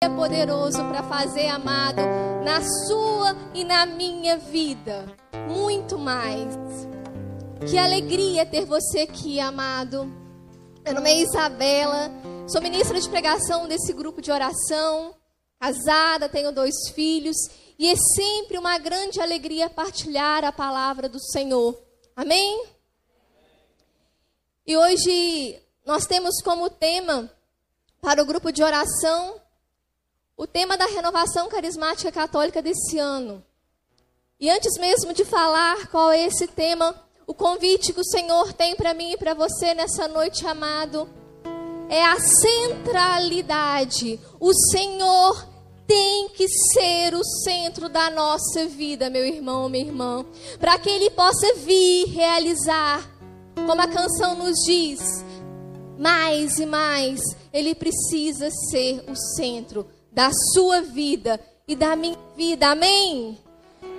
é poderoso para fazer, amado, na sua e na minha vida. Muito mais. Que alegria ter você aqui, amado. Meu nome é Isabela, sou ministra de pregação desse grupo de oração, casada, tenho dois filhos, e é sempre uma grande alegria partilhar a palavra do Senhor. Amém? E hoje nós temos como tema para o grupo de oração o tema da renovação carismática católica desse ano. E antes mesmo de falar qual é esse tema, o convite que o Senhor tem para mim e para você nessa noite, amado, é a centralidade. O Senhor tem que ser o centro da nossa vida, meu irmão, minha irmã, para que Ele possa vir realizar, como a canção nos diz, mais e mais, Ele precisa ser o centro da sua vida e da minha vida. Amém?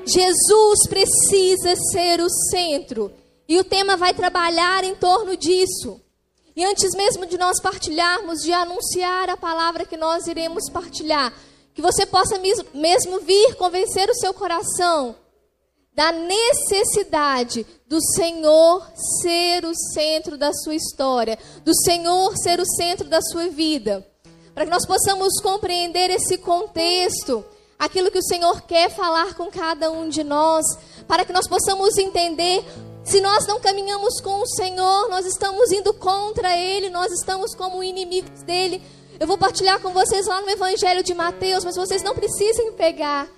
Jesus precisa ser o centro. E o tema vai trabalhar em torno disso. E antes mesmo de nós partilharmos, de anunciar a palavra que nós iremos partilhar, que você possa mesmo vir convencer o seu coração da necessidade do Senhor ser o centro da sua história, do Senhor ser o centro da sua vida para que nós possamos compreender esse contexto, aquilo que o Senhor quer falar com cada um de nós, para que nós possamos entender se nós não caminhamos com o Senhor, nós estamos indo contra Ele, nós estamos como inimigos dele. Eu vou partilhar com vocês lá no Evangelho de Mateus, mas vocês não precisem pegar,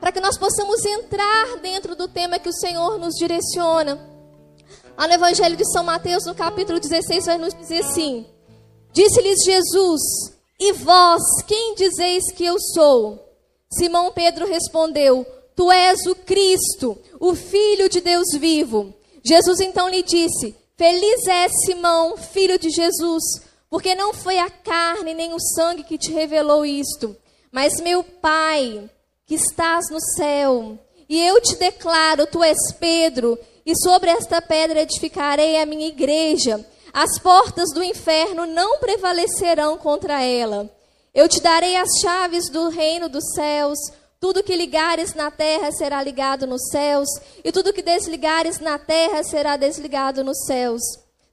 para que nós possamos entrar dentro do tema que o Senhor nos direciona. Lá no Evangelho de São Mateus, no capítulo 16, vai nos dizer assim: Disse-lhes Jesus: E vós, quem dizeis que eu sou? Simão Pedro respondeu: Tu és o Cristo, o Filho de Deus vivo. Jesus então lhe disse: Feliz é Simão, filho de Jesus, porque não foi a carne nem o sangue que te revelou isto, mas meu Pai, que estás no céu. E eu te declaro: Tu és Pedro, e sobre esta pedra edificarei a minha igreja as portas do inferno não prevalecerão contra ela. Eu te darei as chaves do reino dos céus. Tudo que ligares na terra será ligado nos céus, e tudo que desligares na terra será desligado nos céus.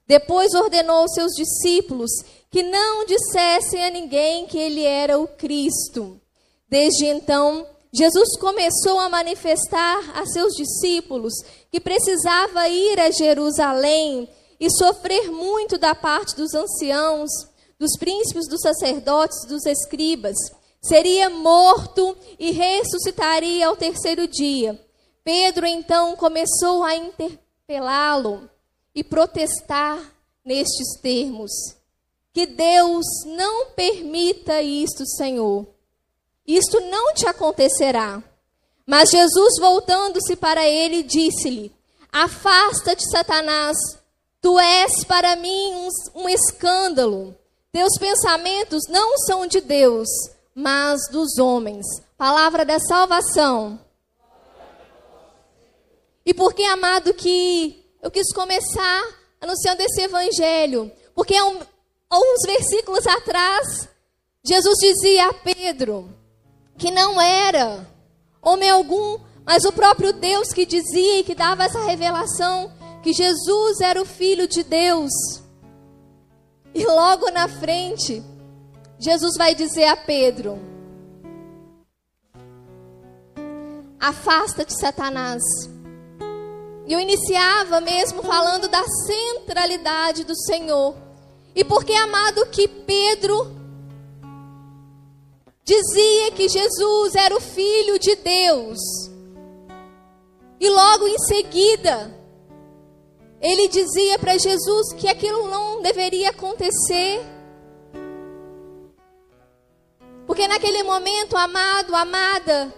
Depois ordenou aos seus discípulos que não dissessem a ninguém que ele era o Cristo. Desde então, Jesus começou a manifestar a seus discípulos que precisava ir a Jerusalém e sofrer muito da parte dos anciãos, dos príncipes, dos sacerdotes, dos escribas. Seria morto e ressuscitaria ao terceiro dia. Pedro então começou a interpelá-lo e protestar nestes termos: Que Deus não permita isto, Senhor. Isto não te acontecerá. Mas Jesus, voltando-se para ele, disse-lhe: Afasta-te, Satanás Tu és para mim um, um escândalo. Teus pensamentos não são de Deus, mas dos homens. Palavra da salvação. E por que, amado, que eu quis começar anunciando esse evangelho? Porque há, um, uns versículos atrás, Jesus dizia a Pedro que não era homem algum, mas o próprio Deus que dizia e que dava essa revelação que Jesus era o Filho de Deus. E logo na frente, Jesus vai dizer a Pedro: Afasta-te, Satanás. E eu iniciava mesmo falando da centralidade do Senhor. E porque, amado, que Pedro dizia que Jesus era o Filho de Deus. E logo em seguida, ele dizia para Jesus que aquilo não deveria acontecer. Porque naquele momento, amado, amada,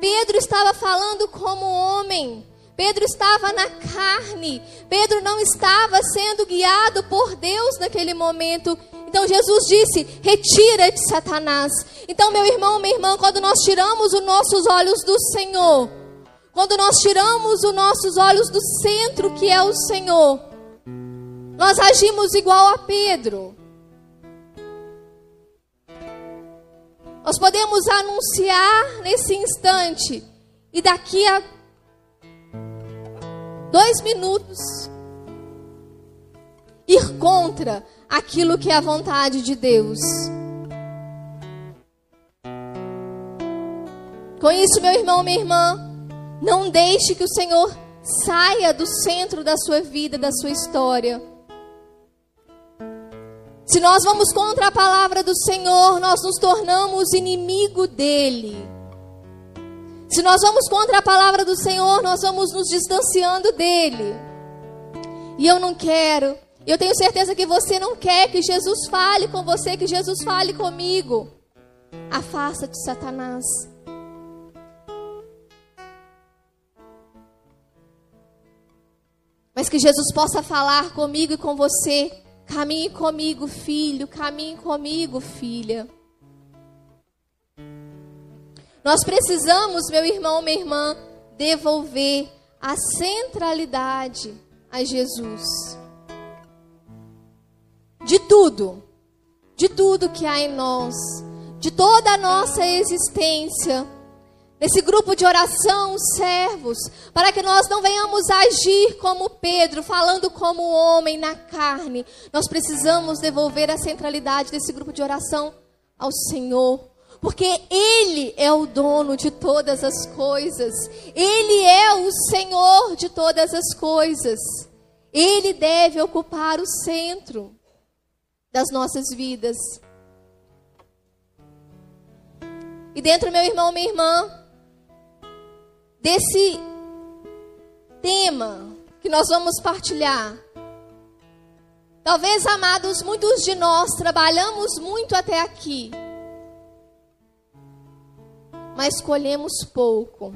Pedro estava falando como homem. Pedro estava na carne. Pedro não estava sendo guiado por Deus naquele momento. Então Jesus disse: Retira-te, Satanás. Então, meu irmão, minha irmã, quando nós tiramos os nossos olhos do Senhor, quando nós tiramos os nossos olhos do centro que é o Senhor, nós agimos igual a Pedro. Nós podemos anunciar nesse instante e daqui a dois minutos ir contra aquilo que é a vontade de Deus. Com isso, meu irmão, minha irmã, não deixe que o Senhor saia do centro da sua vida, da sua história. Se nós vamos contra a palavra do Senhor, nós nos tornamos inimigo dele. Se nós vamos contra a palavra do Senhor, nós vamos nos distanciando dele. E eu não quero, eu tenho certeza que você não quer que Jesus fale com você, que Jesus fale comigo. Afasta-te, Satanás. Mas que Jesus possa falar comigo e com você. Caminhe comigo, filho. Caminhe comigo, filha. Nós precisamos, meu irmão, minha irmã, devolver a centralidade a Jesus. De tudo, de tudo que há em nós, de toda a nossa existência, nesse grupo de oração, servos, para que nós não venhamos agir como Pedro, falando como homem na carne. Nós precisamos devolver a centralidade desse grupo de oração ao Senhor. Porque Ele é o dono de todas as coisas. Ele é o Senhor de todas as coisas. Ele deve ocupar o centro das nossas vidas. E dentro, meu irmão, minha irmã, desse tema que nós vamos partilhar. Talvez, amados, muitos de nós trabalhamos muito até aqui, mas colhemos pouco.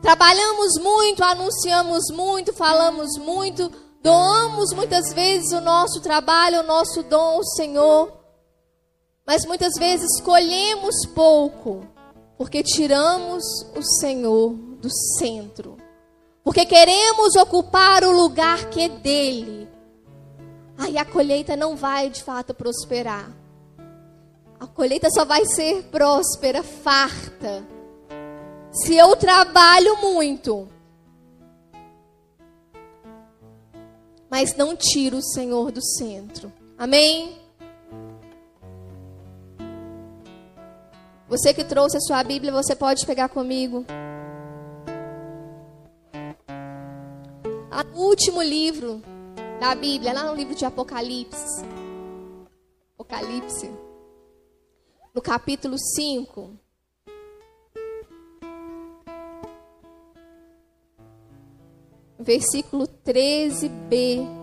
Trabalhamos muito, anunciamos muito, falamos muito, doamos muitas vezes o nosso trabalho, o nosso dom ao Senhor, mas muitas vezes colhemos pouco porque tiramos o Senhor do centro. Porque queremos ocupar o lugar que é dele. Aí a colheita não vai de fato prosperar. A colheita só vai ser próspera, farta. Se eu trabalho muito, mas não tiro o Senhor do centro. Amém? Você que trouxe a sua Bíblia, você pode pegar comigo. O último livro da Bíblia, lá no livro de Apocalipse. Apocalipse. No capítulo 5. Versículo 13b.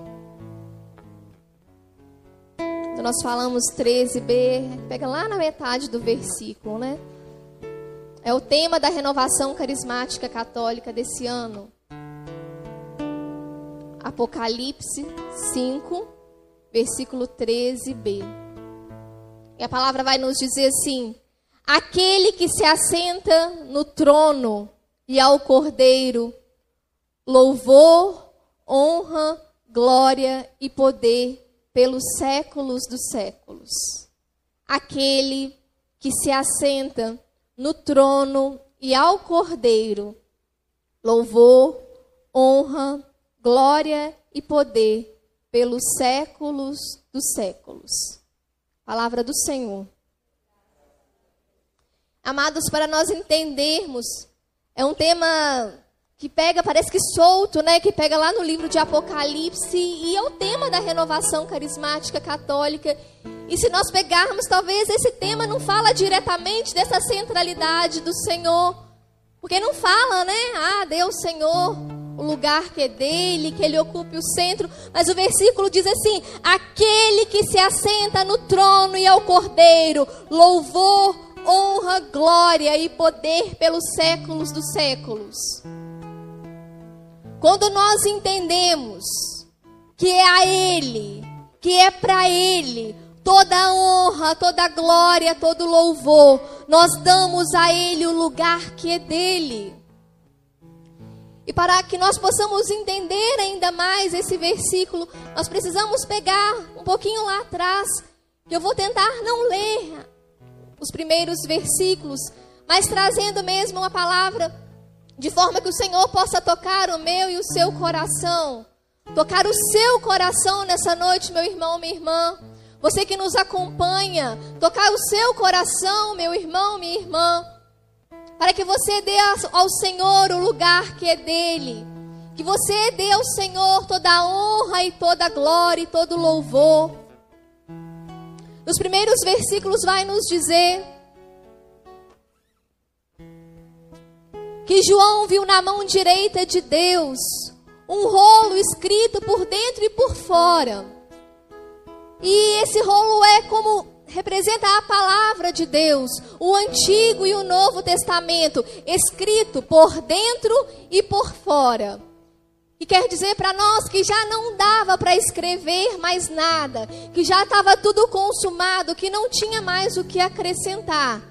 Quando nós falamos 13b, pega lá na metade do versículo, né? É o tema da renovação carismática católica desse ano. Apocalipse 5, versículo 13b. E a palavra vai nos dizer assim: Aquele que se assenta no trono e ao cordeiro, louvor, honra, glória e poder pelos séculos dos séculos. Aquele que se assenta no trono e ao Cordeiro, louvor, honra, glória e poder pelos séculos dos séculos. Palavra do Senhor. Amados, para nós entendermos, é um tema que pega, parece que solto, né? Que pega lá no livro de Apocalipse e é o tema da renovação carismática católica. E se nós pegarmos, talvez esse tema não fala diretamente dessa centralidade do Senhor, porque não fala, né? Ah, Deus Senhor, o lugar que é dele, que ele ocupe o centro. Mas o versículo diz assim: aquele que se assenta no trono e ao cordeiro, louvor, honra, glória e poder pelos séculos dos séculos. Quando nós entendemos que é a Ele, que é para Ele toda honra, toda glória, todo louvor, nós damos a Ele o lugar que é dele. E para que nós possamos entender ainda mais esse versículo, nós precisamos pegar um pouquinho lá atrás. Eu vou tentar não ler os primeiros versículos, mas trazendo mesmo uma palavra de forma que o Senhor possa tocar o meu e o seu coração. Tocar o seu coração nessa noite, meu irmão, minha irmã. Você que nos acompanha, tocar o seu coração, meu irmão, minha irmã. Para que você dê ao Senhor o lugar que é dele. Que você dê ao Senhor toda a honra e toda a glória e todo o louvor. Nos primeiros versículos vai nos dizer que João viu na mão direita de Deus um rolo escrito por dentro e por fora. E esse rolo é como representa a palavra de Deus, o Antigo e o Novo Testamento, escrito por dentro e por fora. E quer dizer para nós que já não dava para escrever mais nada, que já estava tudo consumado, que não tinha mais o que acrescentar.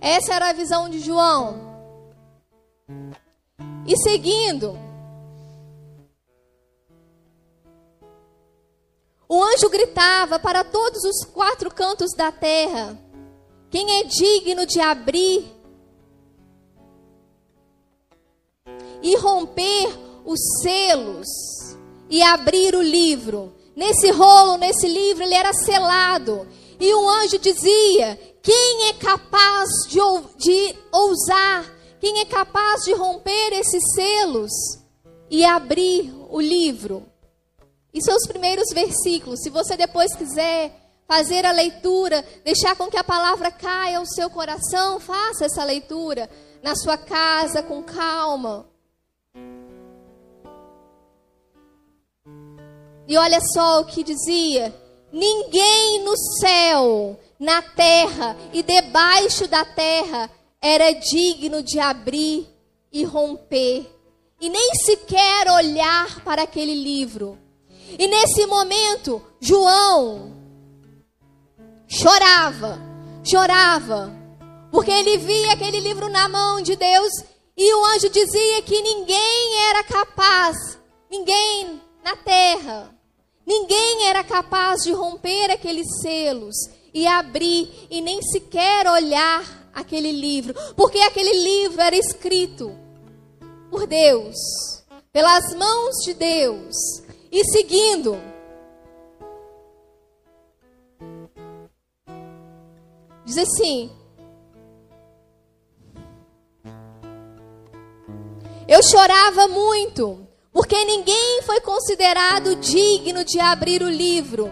Essa era a visão de João. E seguindo, o anjo gritava para todos os quatro cantos da terra: Quem é digno de abrir e romper os selos e abrir o livro? Nesse rolo, nesse livro, ele era selado. E o anjo dizia: Quem é capaz de, de ousar quem é capaz de romper esses selos e abrir o livro? E os primeiros versículos. Se você depois quiser fazer a leitura, deixar com que a palavra caia ao seu coração, faça essa leitura na sua casa com calma. E olha só o que dizia: ninguém no céu, na terra e debaixo da terra era digno de abrir e romper, e nem sequer olhar para aquele livro. E nesse momento, João chorava, chorava, porque ele via aquele livro na mão de Deus e o anjo dizia que ninguém era capaz, ninguém na terra, ninguém era capaz de romper aqueles selos e abrir e nem sequer olhar aquele livro, porque aquele livro era escrito por Deus, pelas mãos de Deus, e seguindo. Diz assim: Eu chorava muito, porque ninguém foi considerado digno de abrir o livro.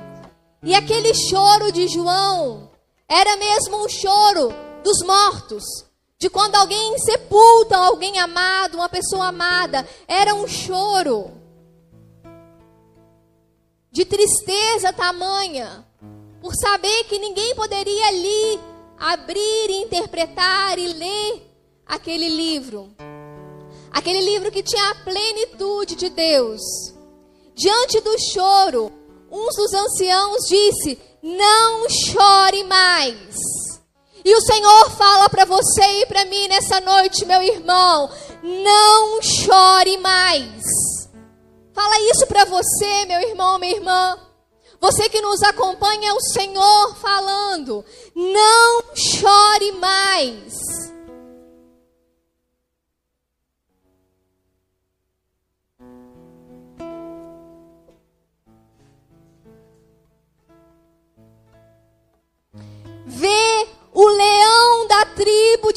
E aquele choro de João era mesmo um choro dos mortos, de quando alguém sepulta alguém amado, uma pessoa amada, era um choro de tristeza tamanha, por saber que ninguém poderia ali abrir, interpretar e ler aquele livro. Aquele livro que tinha a plenitude de Deus. Diante do choro, um dos anciãos disse: Não chore mais. E o Senhor fala para você e para mim nessa noite, meu irmão, não chore mais. Fala isso para você, meu irmão, minha irmã. Você que nos acompanha, é o Senhor falando: não chore mais.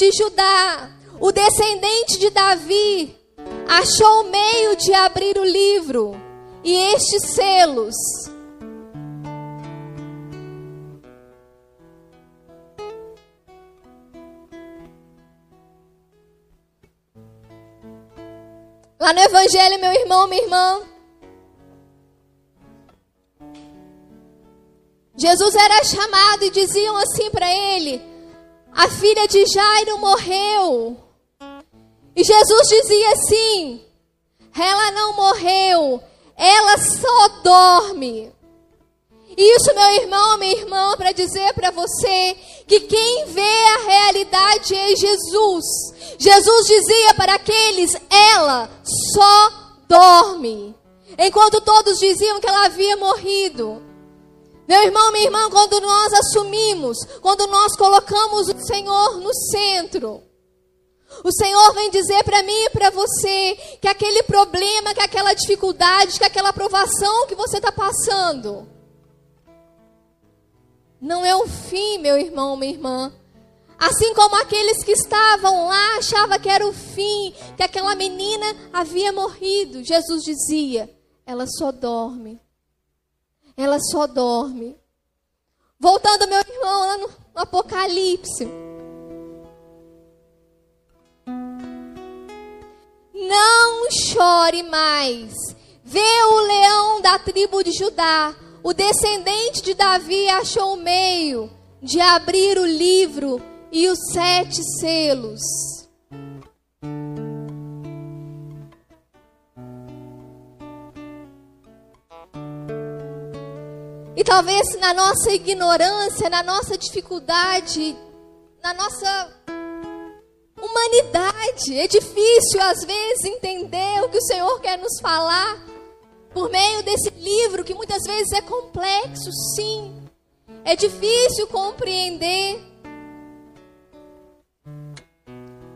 De Judá, o descendente de Davi, achou o meio de abrir o livro e estes selos. Lá no Evangelho, meu irmão, minha irmã, Jesus era chamado e diziam assim para ele: A filha de Jairo morreu. E Jesus dizia assim: Ela não morreu, ela só dorme. Isso, meu irmão, minha irmã, para dizer para você que quem vê a realidade é Jesus. Jesus dizia para aqueles: Ela só dorme. Enquanto todos diziam que ela havia morrido. Meu irmão, minha irmã, quando nós assumimos, quando nós colocamos o Senhor no centro, o Senhor vem dizer para mim e para você que aquele problema, que aquela dificuldade, que aquela provação que você está passando, não é o fim, meu irmão, minha irmã. Assim como aqueles que estavam lá achavam que era o fim, que aquela menina havia morrido, Jesus dizia: ela só dorme. Ela só dorme. Voltando, meu irmão, lá no Apocalipse. Não chore mais. Vê o leão da tribo de Judá, o descendente de Davi, achou o meio de abrir o livro e os sete selos. Talvez na nossa ignorância, na nossa dificuldade, na nossa humanidade, é difícil às vezes entender o que o Senhor quer nos falar por meio desse livro que muitas vezes é complexo, sim. É difícil compreender.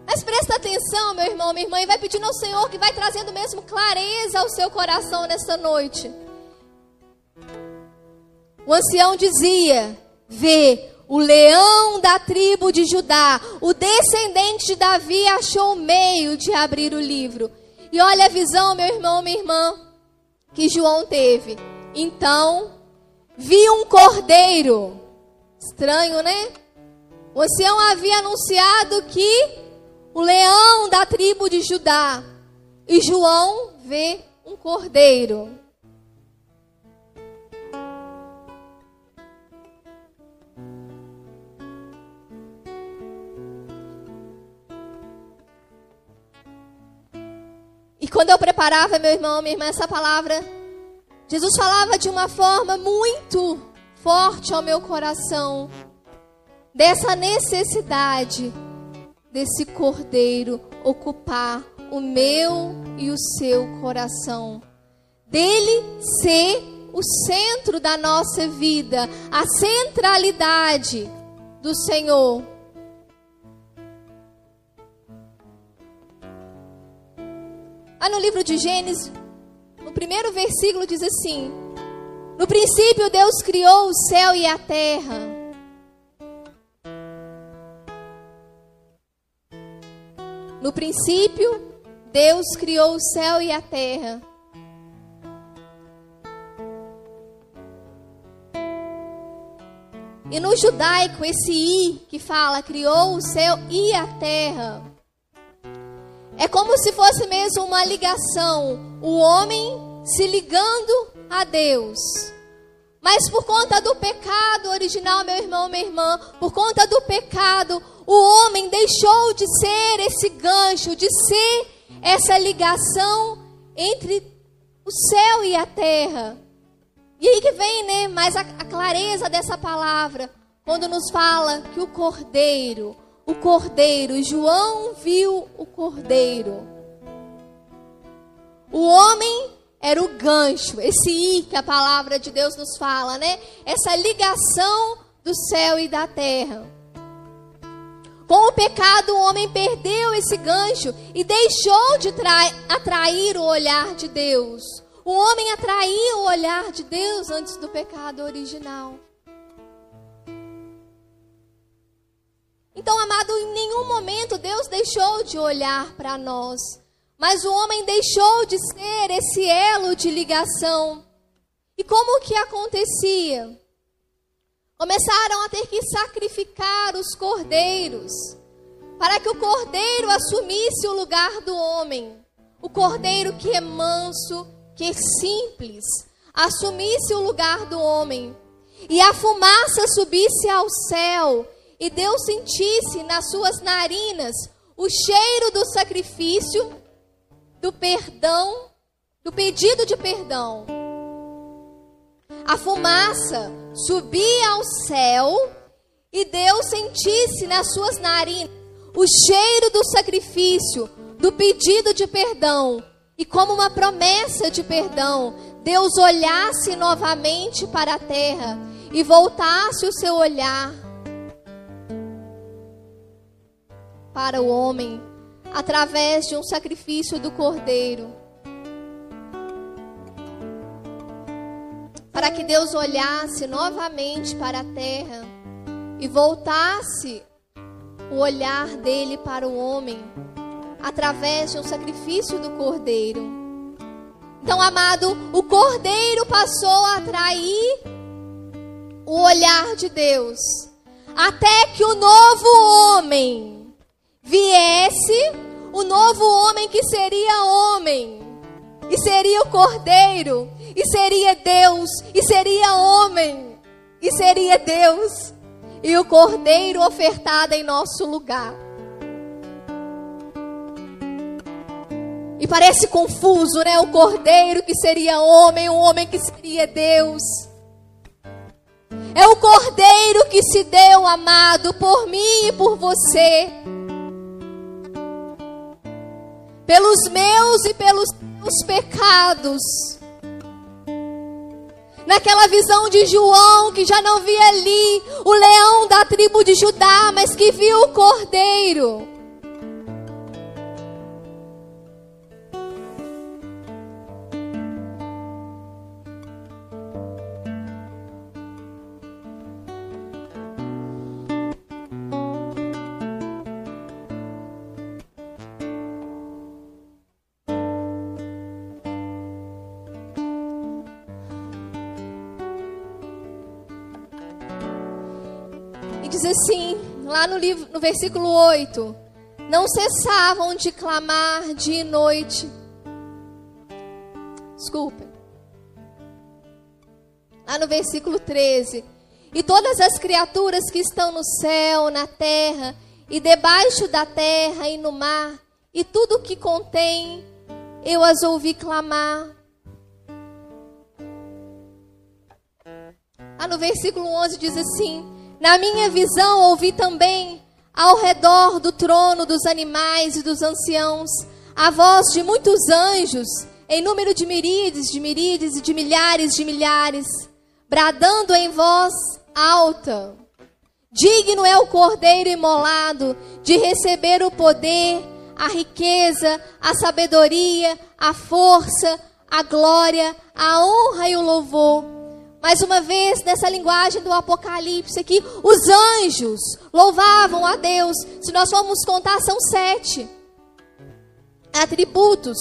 Mas presta atenção, meu irmão, minha irmã, e vai pedindo ao Senhor que vai trazendo mesmo clareza ao seu coração nesta noite. O ancião dizia: Vê, o leão da tribo de Judá, o descendente de Davi, achou o meio de abrir o livro. E olha a visão, meu irmão, minha irmã, que João teve. Então, vi um cordeiro. Estranho, né? O ancião havia anunciado que o leão da tribo de Judá. E João vê um cordeiro. Quando eu preparava, meu irmão, minha irmã, essa palavra, Jesus falava de uma forma muito forte ao meu coração, dessa necessidade desse cordeiro ocupar o meu e o seu coração. Dele ser o centro da nossa vida, a centralidade do Senhor. Ah, no livro de Gênesis, no primeiro versículo diz assim: No princípio Deus criou o céu e a terra. No princípio, Deus criou o céu e a terra. E no judaico, esse i que fala criou o céu e a terra. É como se fosse mesmo uma ligação, o homem se ligando a Deus. Mas por conta do pecado original, meu irmão, minha irmã, por conta do pecado, o homem deixou de ser esse gancho, de ser essa ligação entre o céu e a terra. E aí que vem, né, mais a, a clareza dessa palavra, quando nos fala que o cordeiro, o cordeiro, João viu o cordeiro. O homem era o gancho, esse i que a palavra de Deus nos fala, né? Essa ligação do céu e da terra. Com o pecado, o homem perdeu esse gancho e deixou de atrair o olhar de Deus. O homem atraiu o olhar de Deus antes do pecado original. Então, amado, em nenhum momento Deus deixou de olhar para nós. Mas o homem deixou de ser esse elo de ligação. E como que acontecia? Começaram a ter que sacrificar os cordeiros, para que o cordeiro assumisse o lugar do homem. O cordeiro que é manso, que é simples, assumisse o lugar do homem. E a fumaça subisse ao céu, e Deus sentisse nas suas narinas o cheiro do sacrifício do perdão, do pedido de perdão. A fumaça subia ao céu e Deus sentisse nas suas narinas o cheiro do sacrifício, do pedido de perdão. E como uma promessa de perdão, Deus olhasse novamente para a terra e voltasse o seu olhar para o homem através de um sacrifício do cordeiro. Para que Deus olhasse novamente para a terra e voltasse o olhar dele para o homem através de um sacrifício do cordeiro. Então, amado, o cordeiro passou a atrair o olhar de Deus, até que o novo homem viesse, o novo homem que seria homem, e seria o cordeiro, e seria Deus, e seria homem, e seria Deus, e o cordeiro ofertado em nosso lugar. E parece confuso, né? O cordeiro que seria homem, o homem que seria Deus. É o cordeiro que se deu, amado, por mim e por você. Pelos meus e pelos teus pecados. Naquela visão de João, que já não via ali o leão da tribo de Judá, mas que viu o cordeiro. Assim, lá no livro, no versículo 8: Não cessavam de clamar dia e noite. Desculpem. Lá no versículo 13: E todas as criaturas que estão no céu, na terra, e debaixo da terra e no mar, e tudo o que contém, eu as ouvi clamar. Lá no versículo 11 diz assim: na minha visão, ouvi também ao redor do trono dos animais e dos anciãos a voz de muitos anjos, em número de miríades, de miríades e de milhares de milhares, bradando em voz alta: Digno é o cordeiro imolado de receber o poder, a riqueza, a sabedoria, a força, a glória, a honra e o louvor mais uma vez, nessa linguagem do Apocalipse aqui, os anjos louvavam a Deus. Se nós formos contar, são sete atributos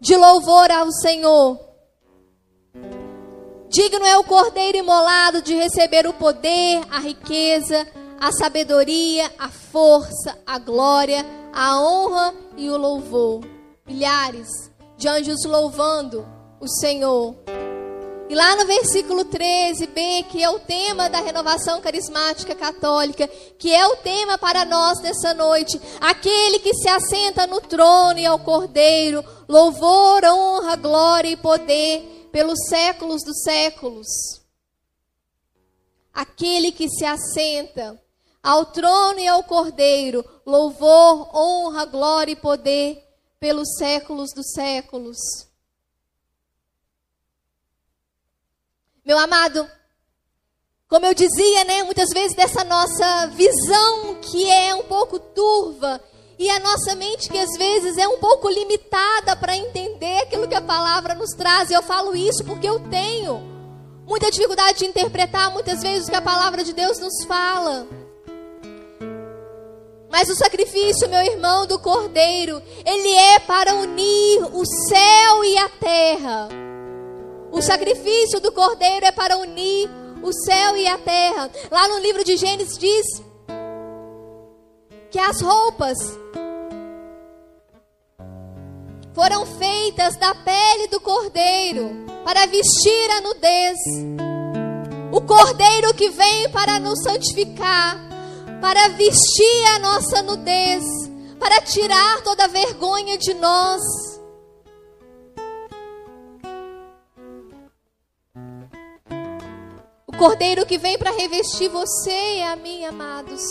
de louvor ao Senhor. Digno é o cordeiro imolado de receber o poder, a riqueza, a sabedoria, a força, a glória, a honra e o louvor. Milhares de anjos louvando o Senhor. E lá no versículo 13b, que é o tema da renovação carismática católica, que é o tema para nós nessa noite, aquele que se assenta no trono e ao cordeiro, louvor, honra, glória e poder pelos séculos dos séculos. Aquele que se assenta ao trono e ao cordeiro, louvor, honra, glória e poder pelos séculos dos séculos. Meu amado, como eu dizia, né, muitas vezes dessa nossa visão que é um pouco turva e a nossa mente que às vezes é um pouco limitada para entender aquilo que a palavra nos traz. E eu falo isso porque eu tenho muita dificuldade de interpretar muitas vezes o que a palavra de Deus nos fala. Mas o sacrifício, meu irmão, do cordeiro, ele é para unir o céu e a terra. O sacrifício do cordeiro é para unir o céu e a terra. Lá no livro de Gênesis diz que as roupas foram feitas da pele do cordeiro para vestir a nudez. O cordeiro que vem para nos santificar, para vestir a nossa nudez, para tirar toda vergonha de nós. Cordeiro que vem para revestir você e a mim, amados.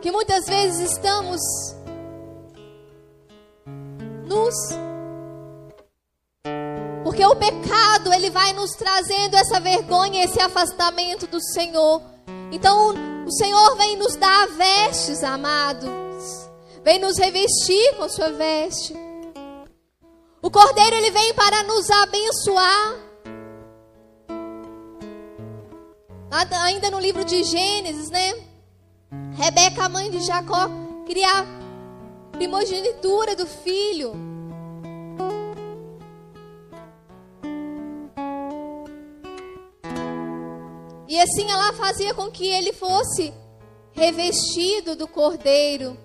Que muitas vezes estamos nus Porque o pecado, ele vai nos trazendo essa vergonha, esse afastamento do Senhor. Então, o Senhor vem nos dar vestes, amados. Vem nos revestir com sua veste. O Cordeiro, ele vem para nos abençoar. Ainda no livro de Gênesis, né? Rebeca, mãe de Jacó, a primogenitura do filho. E assim ela fazia com que ele fosse revestido do cordeiro,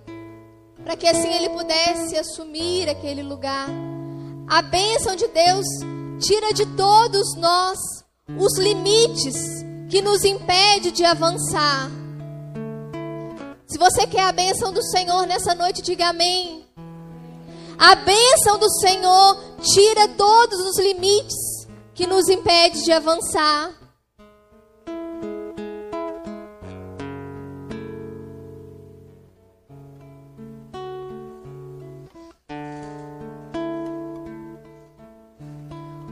para que assim ele pudesse assumir aquele lugar. A bênção de Deus tira de todos nós os limites que nos impede de avançar. Se você quer a bênção do Senhor nessa noite, diga amém. A bênção do Senhor tira todos os limites que nos impede de avançar.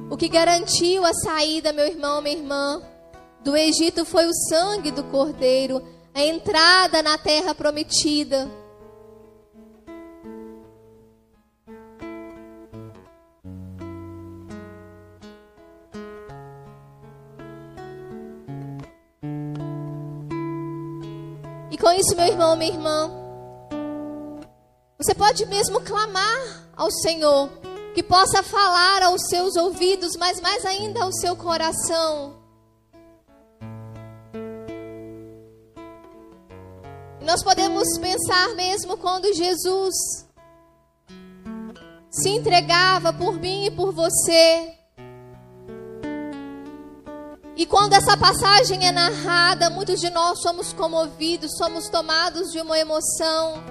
O que garantiu a saída, meu irmão, minha irmã, do Egito foi o sangue do cordeiro, a entrada na terra prometida. E com isso, meu irmão, minha irmã, você pode mesmo clamar ao Senhor que possa falar aos seus ouvidos, mas mais ainda ao seu coração. Nós podemos pensar mesmo quando Jesus se entregava por mim e por você. E quando essa passagem é narrada, muitos de nós somos comovidos, somos tomados de uma emoção.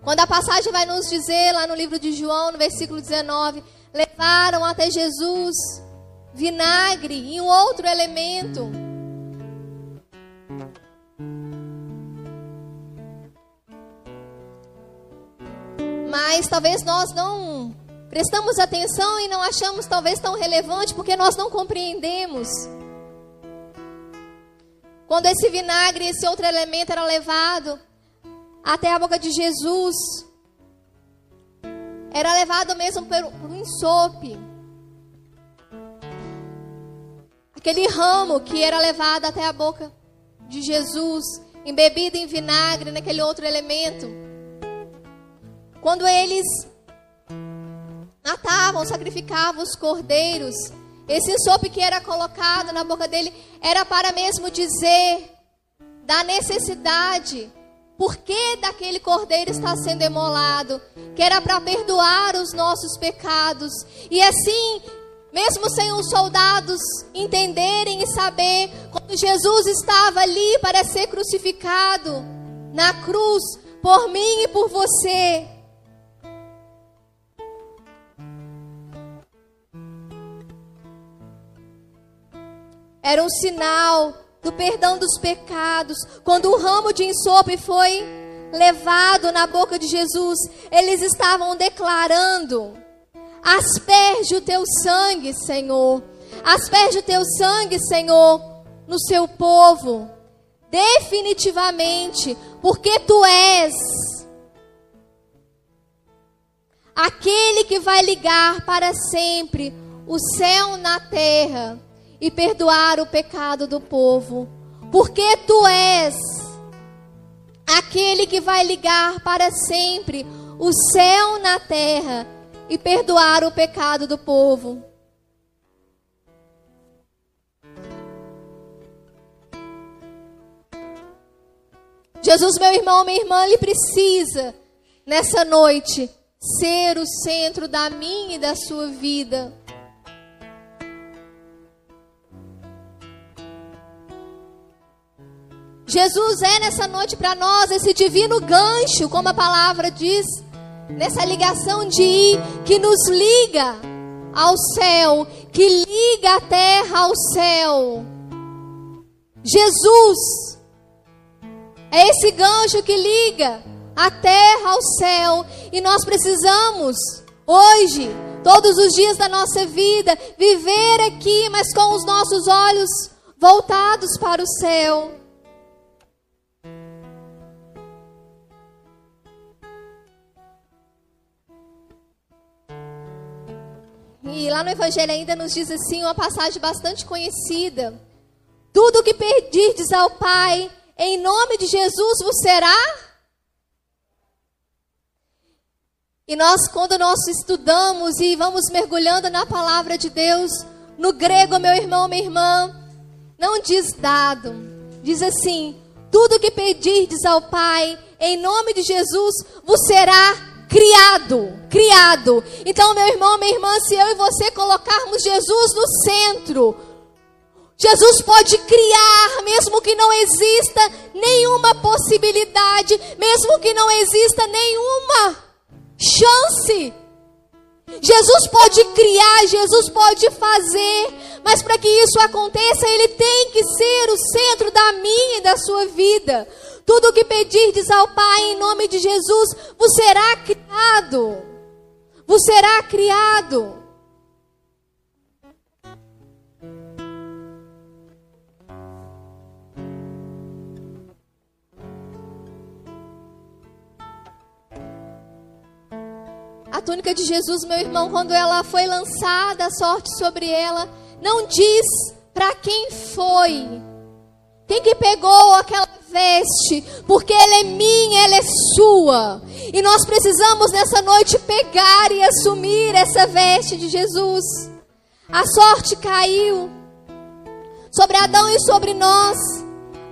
Quando a passagem vai nos dizer lá no livro de João, no versículo 19, levaram até Jesus vinagre e um outro elemento. Mas talvez nós não prestamos atenção e não achamos talvez tão relevante porque nós não compreendemos. Quando esse vinagre, esse outro elemento era levado até a boca de Jesus. Era levado mesmo por, um ensope. Aquele ramo que era levado até a boca de Jesus, embebido em vinagre, naquele outro elemento. Quando eles matavam, sacrificavam os cordeiros, esse ensope que era colocado na boca dele era para mesmo dizer da necessidade por que daquele cordeiro está sendo emolado, que era para perdoar os nossos pecados. E assim, mesmo sem os soldados entenderem e saber, quando Jesus estava ali para ser crucificado na cruz, por mim e por você. Era um sinal do perdão dos pecados. Quando o ramo de ensope foi levado na boca de Jesus, eles estavam declarando: Asperge o teu sangue, Senhor. Asperge o teu sangue, Senhor, no seu povo. Definitivamente, porque tu és aquele que vai ligar para sempre o céu na terra e perdoar o pecado do povo, porque tu és aquele que vai ligar para sempre o céu na terra e perdoar o pecado do povo. Jesus, meu irmão, minha irmã, ele precisa nessa noite ser o centro da minha e da sua vida. Jesus é nessa noite para nós esse divino gancho, como a palavra diz, nessa ligação de ir, que nos liga ao céu, que liga a terra ao céu. Jesus é esse gancho que liga a terra ao céu, e nós precisamos hoje todos os dias da nossa vida, viver aqui, mas com os nossos olhos voltados para o céu. E lá no Evangelho ainda nos diz assim, uma passagem bastante conhecida. Tudo que pedirdes ao Pai, em nome de Jesus vos será. E nós, quando nós estudamos e vamos mergulhando na palavra de Deus, no grego, meu irmão, minha irmã, não diz dado, diz assim: tudo que pedirdes ao Pai, em nome de Jesus, vos será criado, criado. Então, meu irmão, minha irmã, se eu e você colocarmos Jesus no centro, Jesus pode criar, mesmo que não exista nenhuma possibilidade, mesmo que não exista nenhuma chance. Jesus pode criar, Jesus pode fazer, mas para que isso aconteça, Ele tem que ser o centro da minha e da sua vida. Tudo o que pedirdes ao Pai em nome de Jesus vos será criado. Vos será criado. A túnica de Jesus, meu irmão, quando ela foi lançada a sorte sobre ela, não diz para quem foi. Quem que pegou aquela veste, porque ela é minha, ela é sua. E nós precisamos nessa noite pegar e assumir essa veste de Jesus. A sorte caiu sobre Adão e sobre nós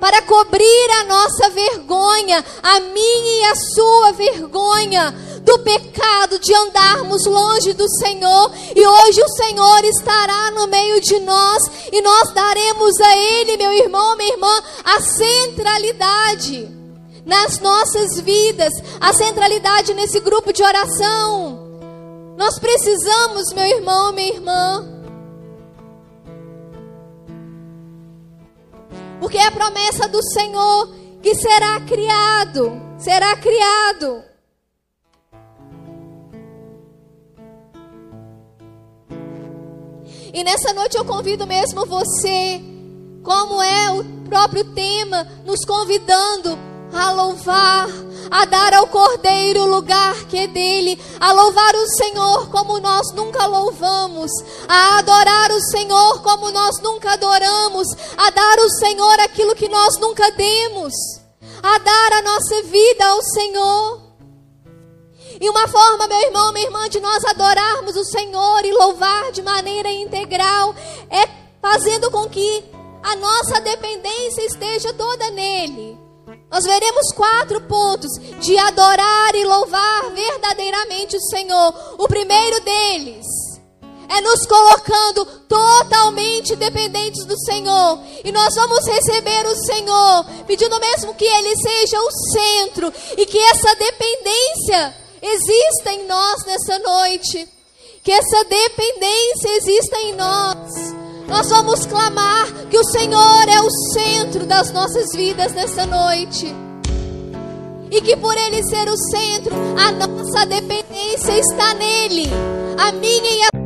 para cobrir a nossa vergonha, a minha e a sua vergonha do pecado de andarmos longe do Senhor. E hoje o Senhor estará no meio de nós e nós daremos a Ele, meu irmão, minha irmã, a centralidade nas nossas vidas, a centralidade nesse grupo de oração. Nós precisamos, meu irmão, minha irmã, Porque é a promessa do Senhor que será criado, será criado. E nessa noite eu convido mesmo você, como é o próprio tema, nos convidando a louvar, a dar ao Cordeiro o lugar que é dele, a louvar o Senhor como nós nunca louvamos, a adorar o Senhor como nós nunca adoramos, a dar ao Senhor aquilo que nós nunca demos, a dar a nossa vida ao Senhor. E uma forma, meu irmão, minha irmã, de nós adorarmos o Senhor e louvar de maneira integral é fazendo com que a nossa dependência esteja toda nele. Nós veremos quatro pontos de adorar e louvar verdadeiramente o Senhor. O primeiro deles é nos colocando totalmente dependentes do Senhor. E nós vamos receber o Senhor, pedindo mesmo que Ele seja o centro e que essa dependência exista em nós nessa noite. Que essa dependência exista em nós. Nós vamos clamar que o Senhor é o centro das nossas vidas nessa noite. E que por Ele ser o centro, a nossa dependência está nele. A minha e a